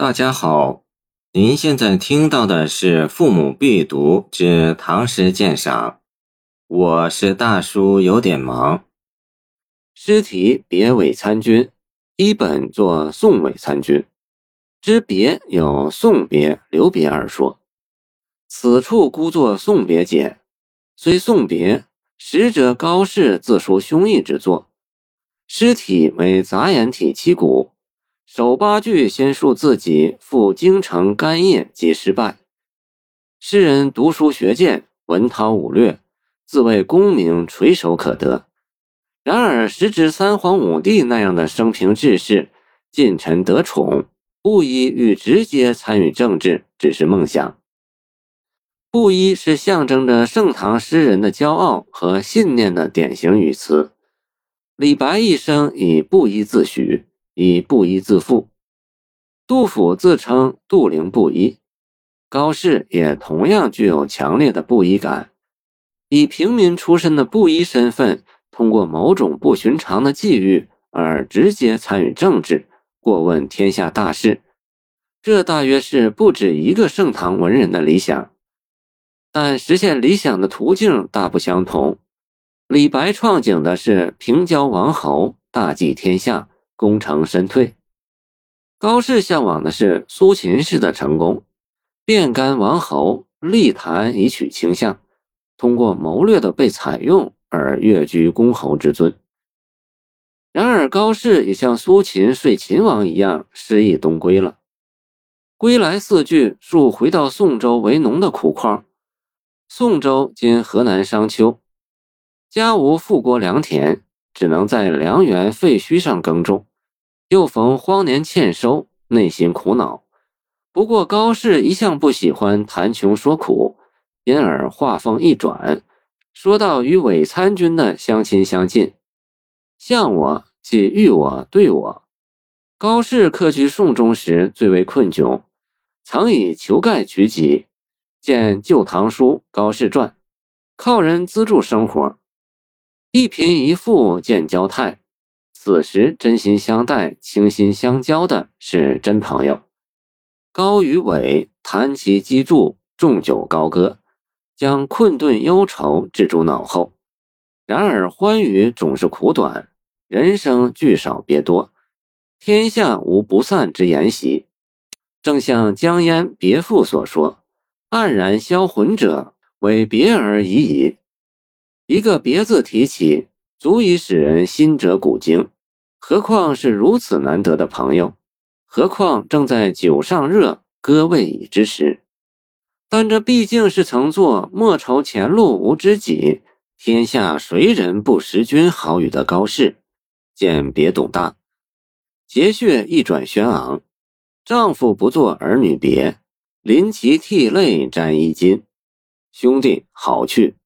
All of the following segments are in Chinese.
大家好，您现在听到的是《父母必读之唐诗鉴赏》，我是大叔，有点忙。诗题别韦参军，一本作送韦参军。之别有送别、留别二说。此处孤作送别解，虽送别，实者高适自抒胸臆之作。诗体为杂言体七股，首八句先述自己赴京城干谒及失败。诗人读书学剑，文韬武略，自谓功名垂手可得。然而时值三皇五帝那样的生平志士，近臣得宠，布衣欲直接参与政治，只是梦想。布衣是象征着盛唐诗人的骄傲和信念的典型语词。李白一生以布衣自诩，以布衣自负。杜甫自称杜陵布衣，高适也同样具有强烈的布衣感。以平民出身的布衣身份，通过某种不寻常的际遇而直接参与政治，过问天下大事，这大约是不止一个盛唐文人的理想。但实现理想的途径大不相同。李白创景的是平交王侯，大济天下，功成身退；高适向往的是苏秦式的成功，变干王侯，力谈以取倾向，通过谋略的被采用而跃居公侯之尊。然而，高适也像苏秦睡秦王一样失意东归了。归来四句述回到宋州为农的苦况。宋州今河南商丘，家无富国良田，只能在良园废墟上耕种。又逢荒年欠收，内心苦恼。不过高适一向不喜欢谈穷说苦，因而话锋一转，说到与韦参军的相亲相近。向我即遇我对我。高适客居宋中时最为困窘，曾以求盖取己。见《旧唐书·高适传》，靠人资助生活，一贫一富见交态。此时真心相待、倾心相交的是真朋友。高与伟弹其击筑，纵酒高歌，将困顿忧愁置诸脑后。然而欢愉总是苦短，人生聚少别多，天下无不散之筵席。正像江淹《别赋》所说。黯然销魂者，为别而已矣。一个“别”字提起，足以使人心折古今。何况是如此难得的朋友？何况正在酒上热，歌未已之时？但这毕竟是曾作“莫愁前路无知己，天下谁人不识君”好语的高适。见别董大，节穴一转轩昂，丈夫不做儿女别。临其涕泪沾衣襟，兄弟好去！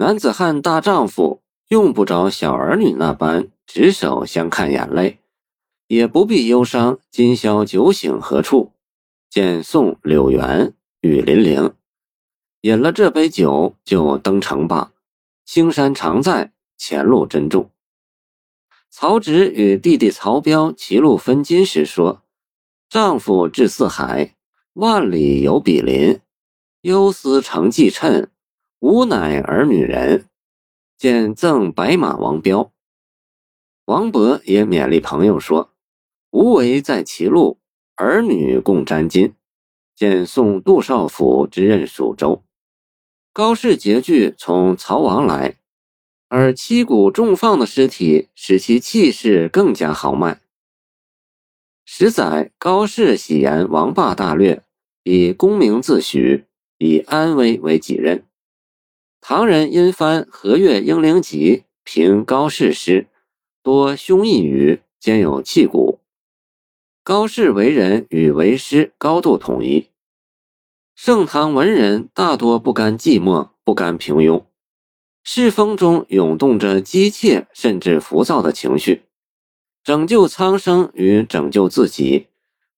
男子汉大丈夫，用不着小儿女那般执手相看眼泪，也不必忧伤今宵酒醒何处。见宋柳原雨霖铃，饮了这杯酒就登城吧。青山常在，前路珍重。曹植与弟弟曹彪歧路分金时说：“丈夫志四海。”万里有比邻，忧思成计称，吾乃儿女人。见赠白马王彪。王勃也勉励朋友说：“无为在歧路，儿女共沾巾。”见送杜少府之任蜀州。高适结句从曹王来，而七股重放的尸体使其气势更加豪迈。十载，高适喜言王霸大略，以功名自诩，以安危为己任。唐人因翻《和岳英灵集》评高适诗，多胸臆语，兼有气骨。高适为人与为诗高度统一。盛唐文人大多不甘寂寞，不甘平庸，世风中涌动着激切甚至浮躁的情绪。拯救苍生与拯救自己，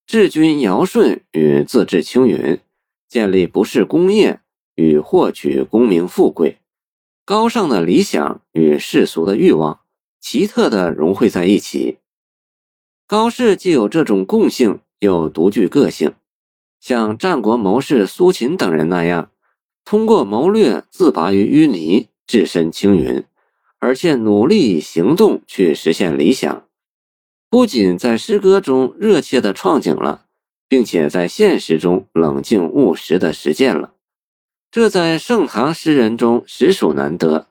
治君尧舜与自治青云，建立不世功业与获取功名富贵，高尚的理想与世俗的欲望，奇特的融汇在一起。高适既有这种共性，又独具个性，像战国谋士苏秦等人那样，通过谋略自拔于淤泥，置身青云，而且努力以行动去实现理想。不仅在诗歌中热切地创景了，并且在现实中冷静务实地实践了，这在盛唐诗人中实属难得。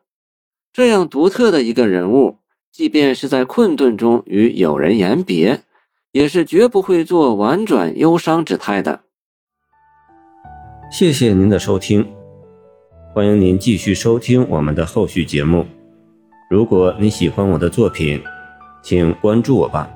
这样独特的一个人物，即便是在困顿中与友人言别，也是绝不会做婉转忧伤之态的。谢谢您的收听，欢迎您继续收听我们的后续节目。如果你喜欢我的作品，请关注我吧。